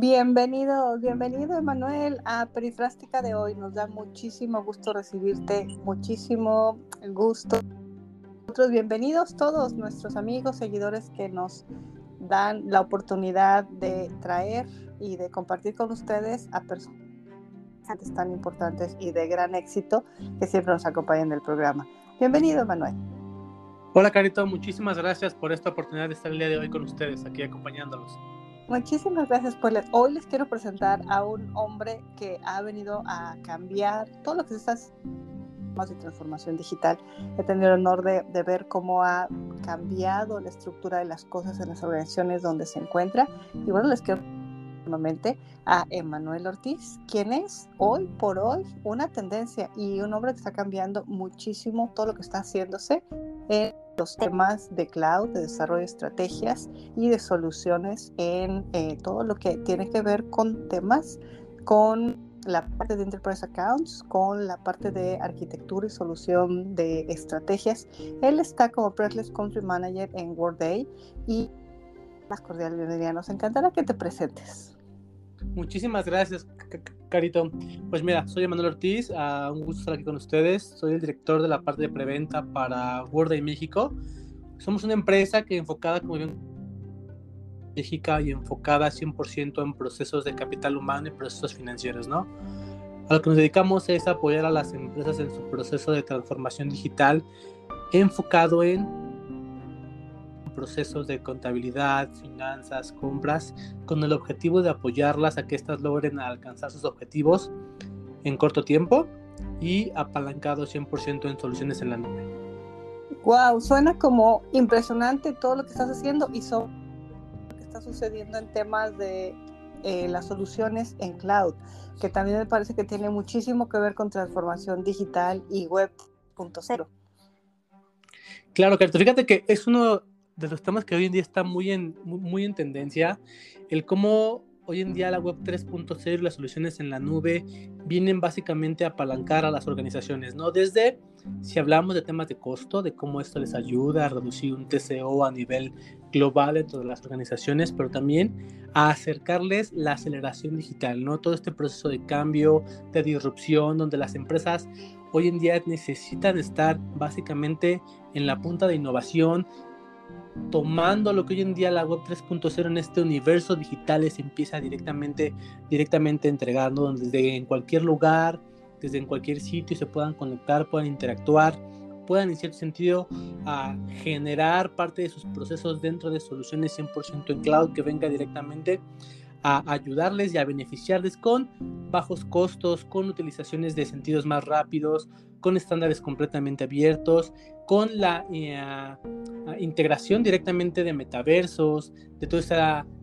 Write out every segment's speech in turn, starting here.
Bienvenido, bienvenido Emanuel a Perifrástica de hoy. Nos da muchísimo gusto recibirte, muchísimo gusto. Nosotros bienvenidos todos nuestros amigos, seguidores que nos dan la oportunidad de traer y de compartir con ustedes a personas tan importantes y de gran éxito que siempre nos acompañan en el programa. Bienvenido, Emanuel. Hola, Carito, muchísimas gracias por esta oportunidad de estar el día de hoy con ustedes, aquí acompañándolos. Muchísimas gracias por hoy les quiero presentar a un hombre que ha venido a cambiar todo lo que se está más de transformación digital. He tenido el honor de, ver cómo ha cambiado la estructura de las cosas en las organizaciones donde se encuentra. Y bueno, les quiero nuevamente a Emanuel Ortiz, quien es hoy por hoy una tendencia y un hombre que está cambiando muchísimo todo lo que está haciéndose en los temas de cloud, de desarrollo de estrategias y de soluciones en eh, todo lo que tiene que ver con temas, con la parte de Enterprise Accounts, con la parte de arquitectura y solución de estrategias. Él está como Pressless Country Manager en Workday y más cordial bienvenida. Nos encantará que te presentes. Muchísimas gracias, Carito. Pues mira, soy Emanuel Ortiz, uh, un gusto estar aquí con ustedes. Soy el director de la parte de preventa para Worday México. Somos una empresa que enfocada, como bien, México y enfocada 100% en procesos de capital humano y procesos financieros, ¿no? A lo que nos dedicamos es apoyar a las empresas en su proceso de transformación digital enfocado en procesos de contabilidad, finanzas, compras, con el objetivo de apoyarlas a que éstas logren alcanzar sus objetivos en corto tiempo y apalancado 100% en soluciones en la nube. Wow, suena como impresionante todo lo que estás haciendo y sobre lo que está sucediendo en temas de eh, las soluciones en cloud, que también me parece que tiene muchísimo que ver con transformación digital y web Claro, que fíjate que es uno de los temas que hoy en día está muy en, muy en tendencia, el cómo hoy en día la web 3.0 y las soluciones en la nube vienen básicamente a apalancar a las organizaciones, ¿no? Desde si hablamos de temas de costo, de cómo esto les ayuda a reducir un TCO a nivel global dentro de las organizaciones, pero también a acercarles la aceleración digital, ¿no? Todo este proceso de cambio, de disrupción, donde las empresas hoy en día necesitan estar básicamente en la punta de innovación tomando lo que hoy en día la web 3.0 en este universo digital se empieza directamente, directamente donde desde en cualquier lugar, desde en cualquier sitio se puedan conectar, puedan interactuar, puedan en cierto sentido a generar parte de sus procesos dentro de soluciones 100% en cloud que venga directamente a ayudarles y a beneficiarles con bajos costos, con utilizaciones de sentidos más rápidos, con estándares completamente abiertos, con la eh, integración directamente de metaversos, de todo ese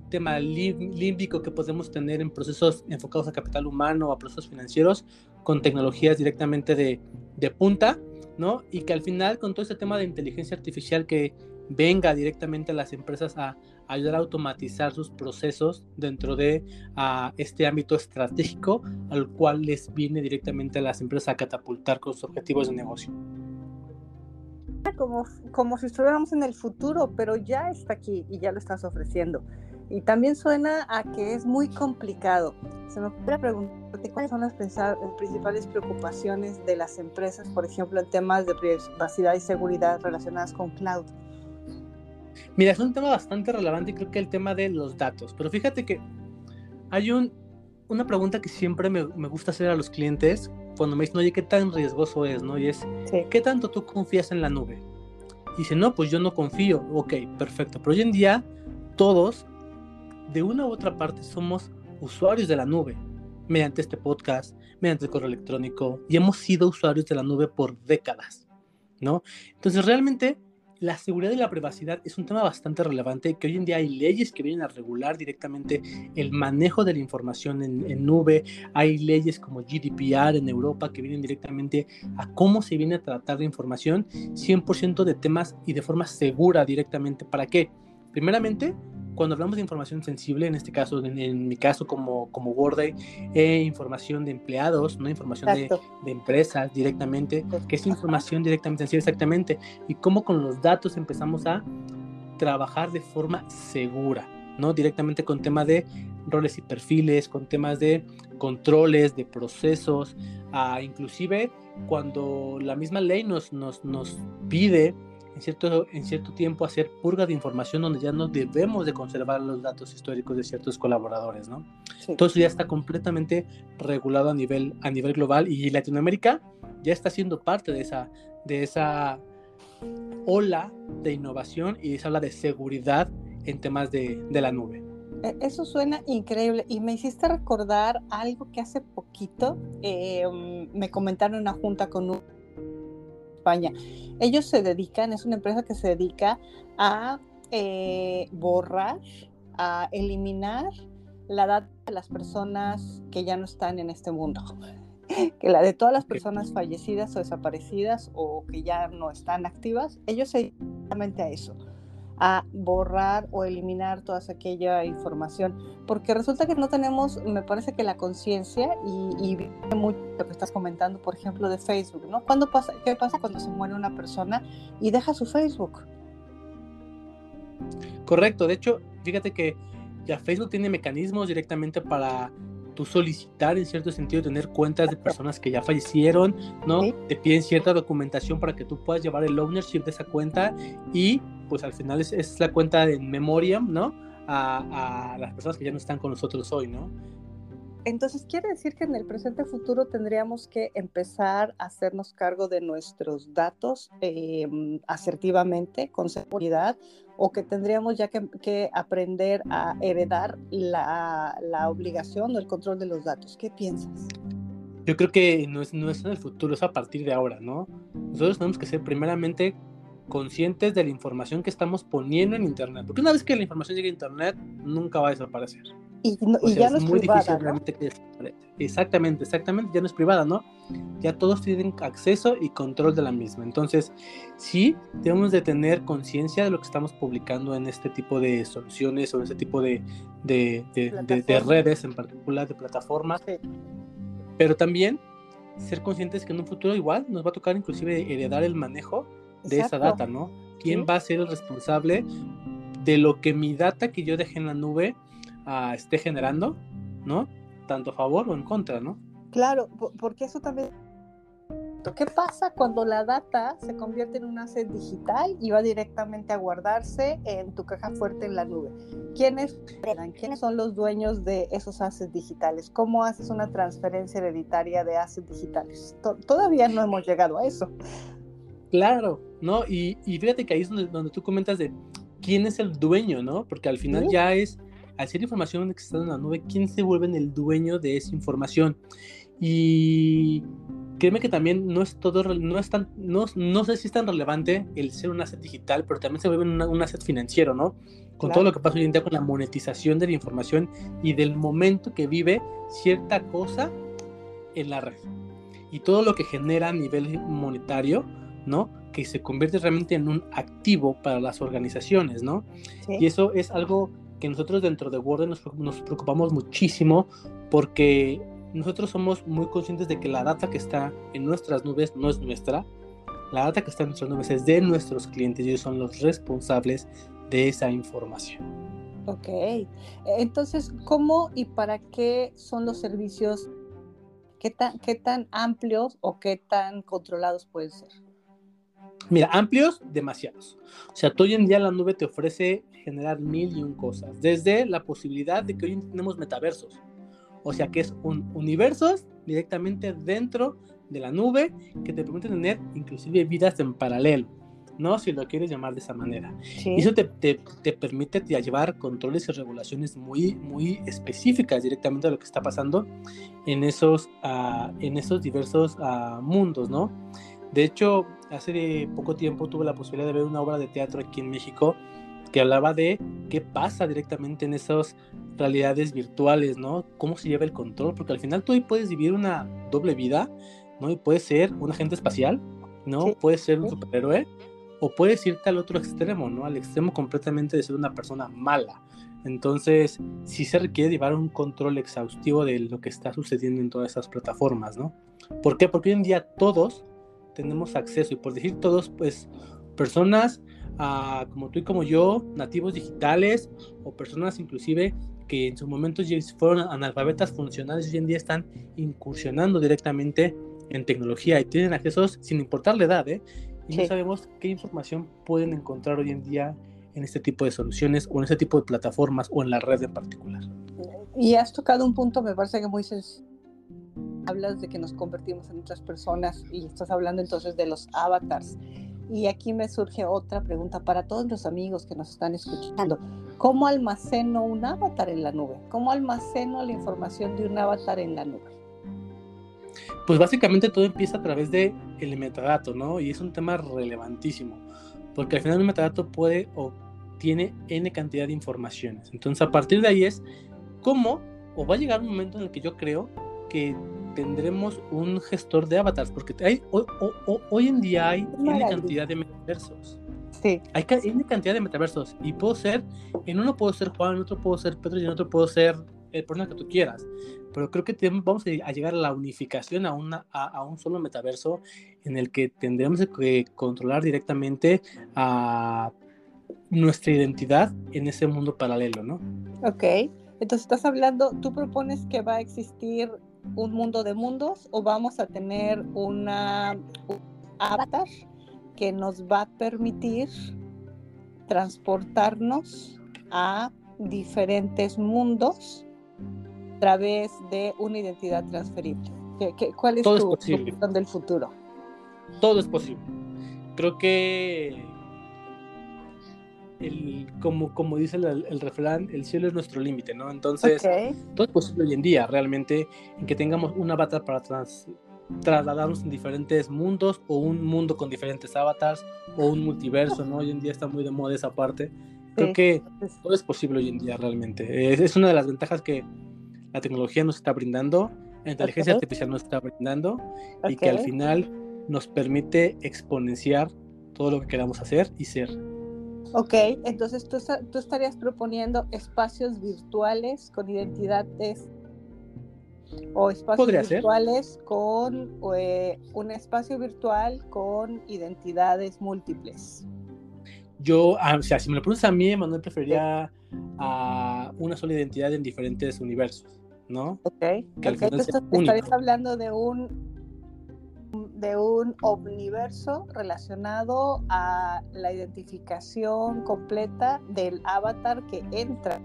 tema límbico que podemos tener en procesos enfocados a capital humano, a procesos financieros, con tecnologías directamente de, de punta, ¿no? Y que al final con todo este tema de inteligencia artificial que venga directamente a las empresas a, ayudar a automatizar sus procesos dentro de este ámbito estratégico al cual les viene directamente a las empresas a catapultar con sus objetivos de negocio. Como, como si estuviéramos en el futuro, pero ya está aquí y ya lo estás ofreciendo. Y también suena a que es muy complicado. Se me ocurre preguntarte cuáles son las principales preocupaciones de las empresas, por ejemplo, en temas de privacidad y seguridad relacionadas con cloud. Mira, es un tema bastante relevante y creo que el tema de los datos. Pero fíjate que hay un, una pregunta que siempre me, me, gusta hacer a los clientes cuando me dicen, oye, ¿qué tan riesgoso es? ¿no? Y es, ¿qué tanto tú confías en la nube? Y dice, no, pues yo no confío. Ok, perfecto. Pero hoy en día todos, de una u otra parte, somos usuarios de la nube mediante este podcast, mediante el correo electrónico, y hemos sido usuarios de la nube por décadas, ¿no? Entonces, realmente la seguridad y la privacidad es un tema bastante relevante que hoy en día hay leyes que vienen a regular directamente el manejo de la información en, nube, hay leyes como GDPR en Europa que vienen directamente a cómo se viene a tratar la información 100% de temas y de forma segura directamente. ¿Para qué? Primeramente, cuando hablamos de información sensible, en este caso, en, mi caso como, como Worday, eh, información de empleados, no información de, de, empresas directamente, que es información directamente sensible exactamente, y cómo con los datos empezamos a trabajar de forma segura, ¿no? Directamente con tema de roles y perfiles, con temas de controles, de procesos, a inclusive cuando la misma ley nos, nos, nos pide en cierto, en cierto tiempo hacer purga de información donde ya no debemos de conservar los datos históricos de ciertos colaboradores, ¿no? Todo eso ya está completamente regulado a nivel, a nivel global y Latinoamérica ya está siendo parte de esa, de esa ola de innovación y esa ola de seguridad en temas de, de la nube. E, eso suena increíble y me hiciste recordar algo que hace poquito eh, me comentaron en una junta con España. Ellos se dedican, es una empresa que se dedica a eh, borrar, a eliminar la data de las personas que ya no están en este mundo. Que la de todas las personas fallecidas o desaparecidas o que ya no están activas, ellos se dedican a eso a borrar o eliminar toda aquella información, porque resulta que no tenemos, me parece que la conciencia y, y mucho lo que estás comentando, por ejemplo, de Facebook, ¿no? ¿Cuándo pasa, ¿Qué pasa cuando se muere una persona y deja su Facebook? Correcto, de hecho, fíjate que ya Facebook tiene mecanismos directamente para tú solicitar en cierto sentido tener cuentas de personas que ya fallecieron, ¿no? Te piden cierta documentación para que tú puedas llevar el ownership de esa cuenta y pues al final es, la cuenta de memoria, ¿no? A, a, las personas que ya no están con nosotros hoy, ¿no? Entonces quiere decir que en el presente futuro tendríamos que empezar a hacernos cargo de nuestros datos em, asertivamente, con seguridad, o que tendríamos ya que, aprender a heredar la, la, obligación o el control de los datos. ¿Qué piensas? Yo creo que no es, no es en el futuro, es a partir de ahora, ¿no? Nosotros tenemos que ser primeramente conscientes de la información que estamos poniendo en Internet. Porque una vez que la información llegue a Internet, nunca va a desaparecer. Y, ya no es, muy privada, realmente que Exactamente, exactamente, ya no es privada, ¿no? Ya todos tienen acceso y control de la misma. Entonces, sí, debemos de tener conciencia de lo que estamos publicando en este tipo de soluciones o en este tipo de, de, de, redes, en particular de plataformas. Pero también ser conscientes que en un futuro igual nos va a tocar inclusive heredar el manejo de esa data, ¿no? ¿Quién va a ser el responsable de lo que mi data que yo dejé en la nube ah, esté generando, ¿no? Tanto a favor o en contra, ¿no? Claro, porque eso también... ¿Qué pasa cuando la data se convierte en un asset digital y va directamente a guardarse en tu caja fuerte en la nube? ¿Quiénes, ¿Quiénes son los dueños de esos assets digitales? ¿Cómo haces una transferencia hereditaria de assets digitales? todavía no hemos llegado a eso. Claro, ¿no? Y, fíjate que ahí es donde, tú comentas de quién es el dueño, ¿no? Porque al final ya es, al ser información que está en la nube, ¿quién se vuelve el dueño de esa información? Y créeme que también no es todo, no es tan, no, no sé si es tan relevante el ser un asset digital, pero también se vuelve un asset financiero, ¿no? Con todo lo que pasa hoy en día con la monetización de la información y del momento que vive cierta cosa en la red. Y todo lo que genera a nivel monetario, ¿no? Que se convierte realmente en un activo para las organizaciones, ¿no? Y eso es algo que nosotros dentro de Word nos, nos, preocupamos muchísimo porque nosotros somos muy conscientes de que la data que está en nuestras nubes no es nuestra. La data que está en nuestras nubes es de nuestros clientes y ellos son los responsables de esa información. Ok, entonces, ¿cómo y para qué son los servicios? ¿Qué tan, qué tan amplios o qué tan controlados pueden ser? Mira, amplios, demasiados. O sea, hoy en día la nube te ofrece generar mil y un cosas. Desde la posibilidad de que hoy tenemos metaversos. O sea, que es un universos directamente dentro de la nube que te permite tener inclusive vidas en paralelo. ¿no? Si lo quieres llamar de esa manera. Y eso te, te, te permite llevar controles y regulaciones muy, muy específicas directamente a lo que está pasando en esos, uh, en esos diversos uh, mundos, ¿no? De hecho, hace poco tiempo tuve la posibilidad de ver una obra de teatro aquí en México que hablaba de qué pasa directamente en esas realidades virtuales, ¿no? Cómo se lleva el control, porque al final tú ahí puedes vivir una doble vida, ¿no? Y puedes ser un agente espacial, ¿no? Puedes ser un superhéroe, o puedes irte al otro extremo, ¿no? Al extremo completamente de ser una persona mala. Entonces, sí se requiere llevar un control exhaustivo de lo que está sucediendo en todas esas plataformas, ¿no? ¿Por qué? Porque hoy en día todos tenemos acceso, y por decir todos, pues personas ah, como tú y como yo, nativos digitales, o personas inclusive que en su momento fueron analfabetas funcionales y hoy en día están incursionando directamente en tecnología y tienen accesos sin importar la edad, ¿eh? Y no sabemos qué información pueden encontrar hoy en día en este tipo de soluciones o en este tipo de plataformas o en la red en particular. Y has tocado un punto, me parece que muy sencillo. Hablas de que nos convertimos en otras personas y estás hablando entonces de los avatars. Y aquí me surge otra pregunta para todos los amigos que nos están escuchando. ¿Cómo almaceno un avatar en la nube? ¿Cómo almaceno la información de un avatar en la nube? Pues básicamente todo empieza a través de el metadato, ¿no? Y es un tema relevantísimo, porque al final un metadato puede o tiene n cantidad de informaciones. Entonces a partir de ahí es cómo o va a llegar un momento en el que yo creo que tendremos un gestor de avatars, porque hay, hoy, en día hay n cantidad de metaversos. Sí. Hay n cantidad de metaversos y puedo ser, en uno puedo ser Juan, en otro puedo ser Pedro y en otro puedo ser el persona que tú quieras. Pero creo que vamos a llegar a la unificación a, una, a, un solo metaverso en el que tendremos que controlar directamente a nuestra identidad en ese mundo paralelo, ¿no? Ok. Entonces estás hablando, tú propones que va a existir un mundo de mundos o vamos a tener una un avatar que nos va a permitir transportarnos a diferentes mundos a través de una identidad transferible. ¿Qué, cuál es tu, visión del futuro? Todo es posible. Creo que el, como, como dice el, el, refrán, el cielo es nuestro límite, ¿no? Entonces, todo es posible hoy en día, realmente, en que tengamos un avatar para trasladarnos en diferentes mundos, o un mundo con diferentes avatars, o un multiverso, ¿no? Hoy en día está muy de moda esa parte. Creo que todo es posible hoy en día, realmente. Es, es, una de las ventajas que la tecnología nos está brindando, la inteligencia artificial nos está brindando, y que al final nos permite exponenciar todo lo que queramos hacer y ser. Ok, entonces tú, tú estarías proponiendo espacios virtuales con identidades o espacios virtuales con eh, un espacio virtual con identidades múltiples. Yo, ah, o sea, si me lo preguntas a mí, Manuel preferiría a una sola identidad en diferentes universos, ¿no? Ok, que entonces estarías hablando de un de un omniverso relacionado a la identificación completa del avatar que entra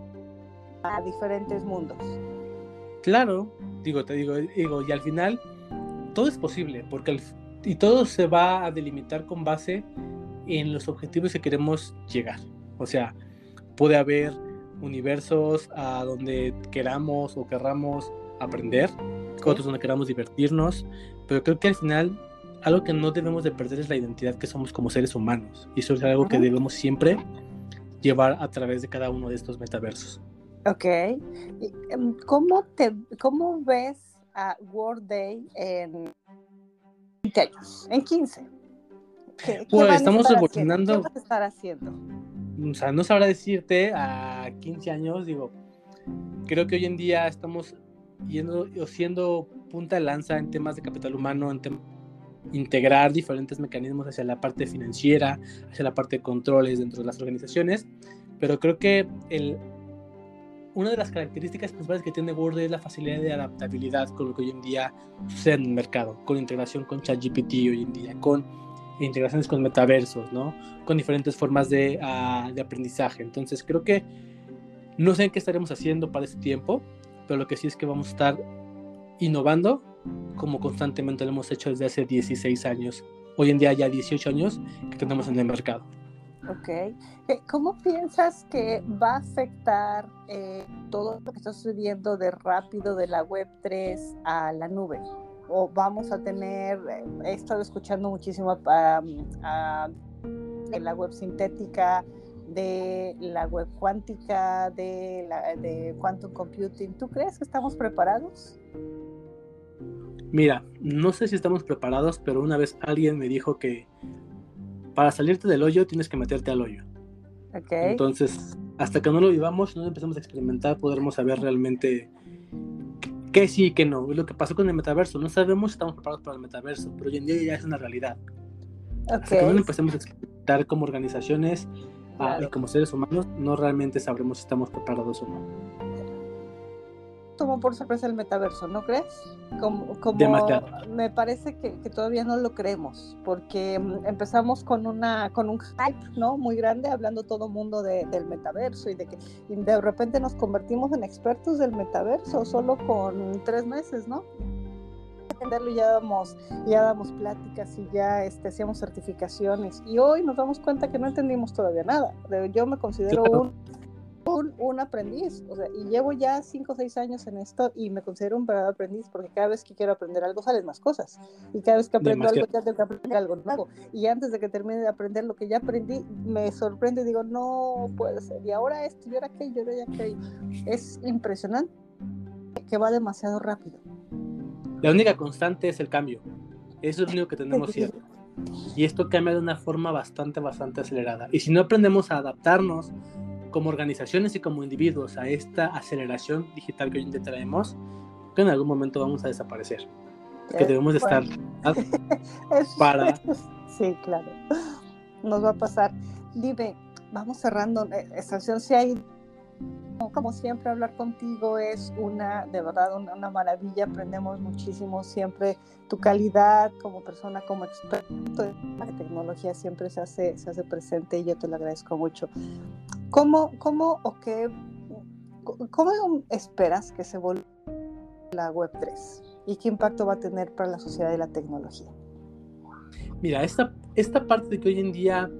a diferentes mundos. Claro, digo, te digo, digo, y al final todo es posible, porque y todo se va a delimitar con base en los objetivos que queremos llegar. O sea, puede haber universos a donde queramos o querramos aprender, otros donde queramos divertirnos, pero creo que al final algo que no debemos de perder es la identidad que somos como seres humanos. Y eso es algo que debemos siempre llevar a través de cada uno de estos metaversos. Ok. Em, ¿Cómo, te, cómo ves a World Day en 20 años? En 15. ¿Qué, pues estamos evolucionando. ¿Qué vas a estar haciendo? O sea, no sabrá decirte a 15 años, digo, creo que hoy en día estamos yendo siendo punta de lanza en temas de capital humano, en temas integrar diferentes mecanismos hacia la parte financiera, hacia la parte de controles dentro de las organizaciones, pero creo que una de las características principales que tiene Word es la facilidad de adaptabilidad con lo que hoy en día sucede en el mercado, con integración con ChatGPT hoy en día, con integraciones con metaversos, ¿no? Con diferentes formas de, de aprendizaje. Entonces creo que no sé qué estaremos haciendo para ese tiempo, pero lo que sí es que vamos a estar innovando como constantemente lo hemos hecho desde hace 16 años. Hoy en día ya 18 años que tenemos en el mercado. Ok. Eh, ¿Cómo piensas que va a afectar eh, todo lo que está sucediendo de rápido de la Web 3 a la nube? ¿O vamos a tener, eh, he estado escuchando muchísimo a, la web sintética, de la web cuántica, de, la, de quantum computing? ¿Tú crees que estamos preparados? Mira, no sé si estamos preparados, pero una vez alguien me dijo que para salirte del hoyo tienes que meterte al hoyo. Okay. Entonces, hasta que no lo vivamos, no empezamos a experimentar, podremos saber realmente qué sí y qué no. Lo que pasó con el metaverso. No sabemos si estamos preparados para el metaverso, pero hoy en día ya es una realidad. Okay. Hasta que no empecemos a experimentar como organizaciones ah, y como seres humanos, no realmente sabremos si estamos preparados o no. Tomó por sorpresa el metaverso, ¿no crees? Como, como me parece que, todavía no lo creemos, porque mm, empezamos con una con un hype, ¿no? Muy grande, hablando todo el mundo del metaverso y de que de repente nos convertimos en expertos del metaverso solo con tres meses, ¿no? entenderlo ya damos, ya damos pláticas y ya este, hacíamos certificaciones y hoy nos damos cuenta que no entendimos todavía nada. Yo me considero un un, aprendiz, o sea, y llevo ya 5 o 6 años en esto y me considero un verdadero aprendiz porque cada vez que quiero aprender algo salen más cosas y cada vez que aprendo algo ya tengo que aprender algo nuevo y antes de que termine de aprender lo que ya aprendí me sorprende y digo, no puede ser, y ahora esto, y ahora aquello, y ahora aquello, es impresionante que va demasiado rápido. La única constante es el cambio, eso es lo único que tenemos cierto. Y esto cambia de una forma bastante, bastante acelerada. Y si no aprendemos a adaptarnos como organizaciones y como individuos a esta aceleración digital que hoy en día traemos, que en algún momento vamos a desaparecer. Que debemos estar para... Sí, claro. Nos va a pasar. Dime, vamos cerrando. Estación, si hay como siempre hablar contigo es una, de verdad, una, maravilla, aprendemos muchísimo siempre, tu calidad como persona, como experto la tecnología siempre se hace, se hace presente y yo te lo agradezco mucho. ¿Cómo, cómo o qué, cómo esperas que se vuelva la Web3 y qué impacto va a tener para la sociedad y la tecnología? Mira, esta, esta parte de que hoy en día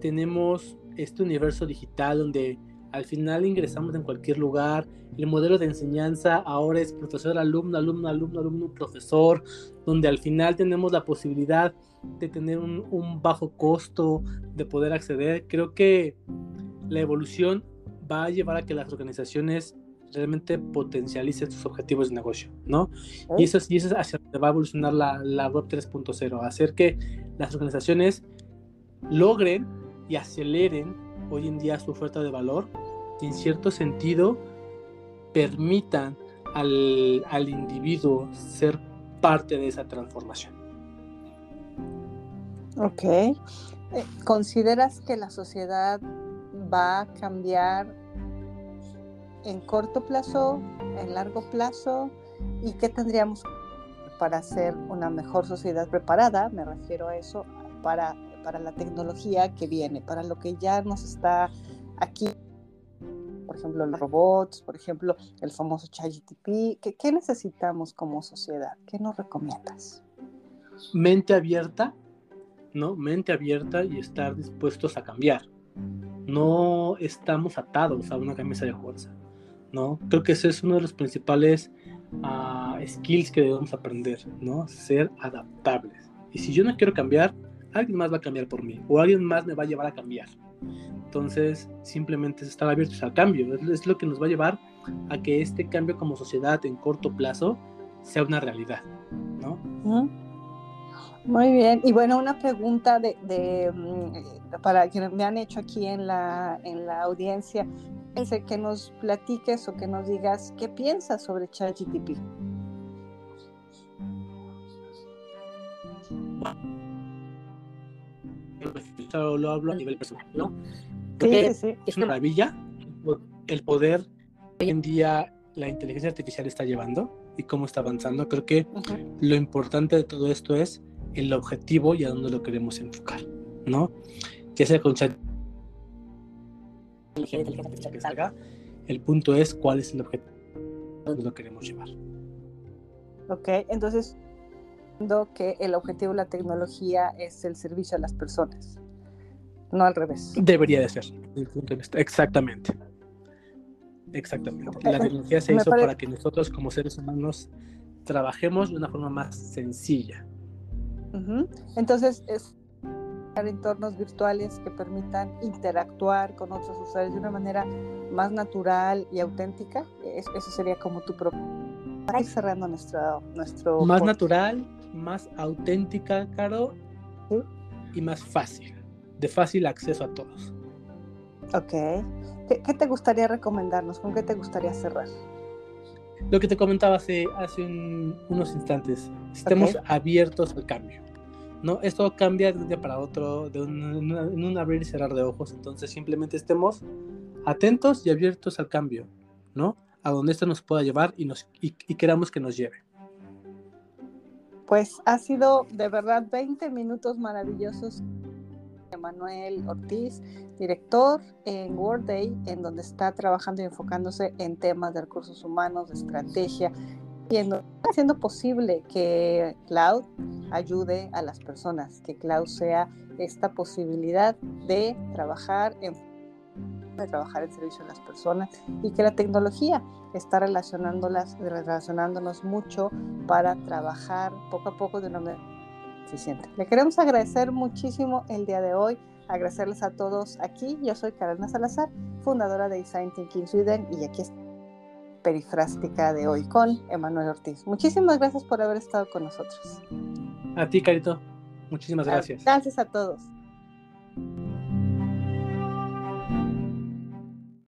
tenemos este universo digital donde al final ingresamos en cualquier lugar. El modelo de enseñanza ahora es profesor, alumno, alumno, alumno, alumno, profesor, donde al final tenemos la posibilidad de tener un, bajo costo, de poder acceder. Creo que la evolución va a llevar a que las organizaciones realmente potencialicen sus objetivos de negocio, ¿no? Y eso, y eso es hacia donde va a evolucionar la, la Web 3.0, hacer que las organizaciones logren y aceleren hoy en día su oferta de valor y en cierto sentido permitan al, al individuo ser parte de esa transformación. Ok. Eh, ¿Consideras que la sociedad va a cambiar en corto plazo, en largo plazo? ¿Y qué tendríamos para ser una mejor sociedad preparada? Me refiero a eso, para para la tecnología que viene, para lo que ya nos está aquí, por ejemplo, los robots, por ejemplo, el famoso ChatGPT. ¿Qué, ¿Qué necesitamos como sociedad? ¿Qué nos recomiendas? Mente abierta, ¿no? Mente abierta y estar dispuestos a cambiar. No estamos atados a una camisa de fuerza, ¿no? Creo que ese es uno de los principales uh, skills que debemos aprender, ¿no? Ser adaptables. Y si yo no quiero cambiar, alguien más va a cambiar por mí o alguien más me va a llevar a cambiar. Entonces, simplemente es estar abiertos al cambio. Es, lo que nos va a llevar a que este cambio como sociedad en corto plazo sea una realidad, ¿no? Muy bien. Y bueno, una pregunta de, mm, para quienes me han hecho aquí en la, en la audiencia. Es que nos platiques o que nos digas qué piensas sobre ChatGPT lo hablo a nivel personal, ¿no? es una maravilla el poder hoy en día la inteligencia artificial está llevando y cómo está avanzando. Creo que lo importante de todo esto es el objetivo y a dónde lo queremos enfocar, ¿no? Ya sea con chat el punto es cuál es el objetivo, dónde lo queremos llevar. Ok, entonces que el objetivo de la tecnología es el servicio a las personas no al revés. Debería de ser, Exactamente. Exactamente. La tecnología se hizo para que nosotros como seres humanos trabajemos de una forma más sencilla. Entonces, es entornos virtuales que permitan interactuar con otros usuarios de una manera más natural y auténtica. Eso sería como tu propio. Para ir cerrando nuestro. nuestro más natural, más auténtica, Caro, y más fácil de fácil acceso a todos. Ok. ¿Qué, te gustaría recomendarnos? ¿Con qué te gustaría cerrar? Lo que te comentaba hace, hace unos instantes. Estemos abiertos al cambio. ¿no? Esto cambia de un día para otro, de un, en un abrir y cerrar de ojos. Entonces simplemente estemos atentos y abiertos al cambio. ¿no? a donde esto nos pueda llevar y, nos, y, queramos que nos lleve. Pues ha sido de verdad 20 minutos maravillosos. Emanuel Ortiz, director en World en donde está trabajando y enfocándose en temas de recursos humanos, de estrategia, y haciendo posible que Cloud ayude a las personas, que Cloud sea esta posibilidad de trabajar en de trabajar en servicio a las personas y que la tecnología está relacionándolas, relacionándonos mucho para trabajar poco a poco de una manera Le queremos agradecer muchísimo el día de hoy, agradecerles a todos aquí. Yo soy Carolina Salazar, fundadora de Design Thinking Sweden y aquí está perifrástica de hoy con Emanuel Ortiz. Muchísimas gracias por haber estado con nosotros. A ti, Carito. Muchísimas gracias. Gracias a todos.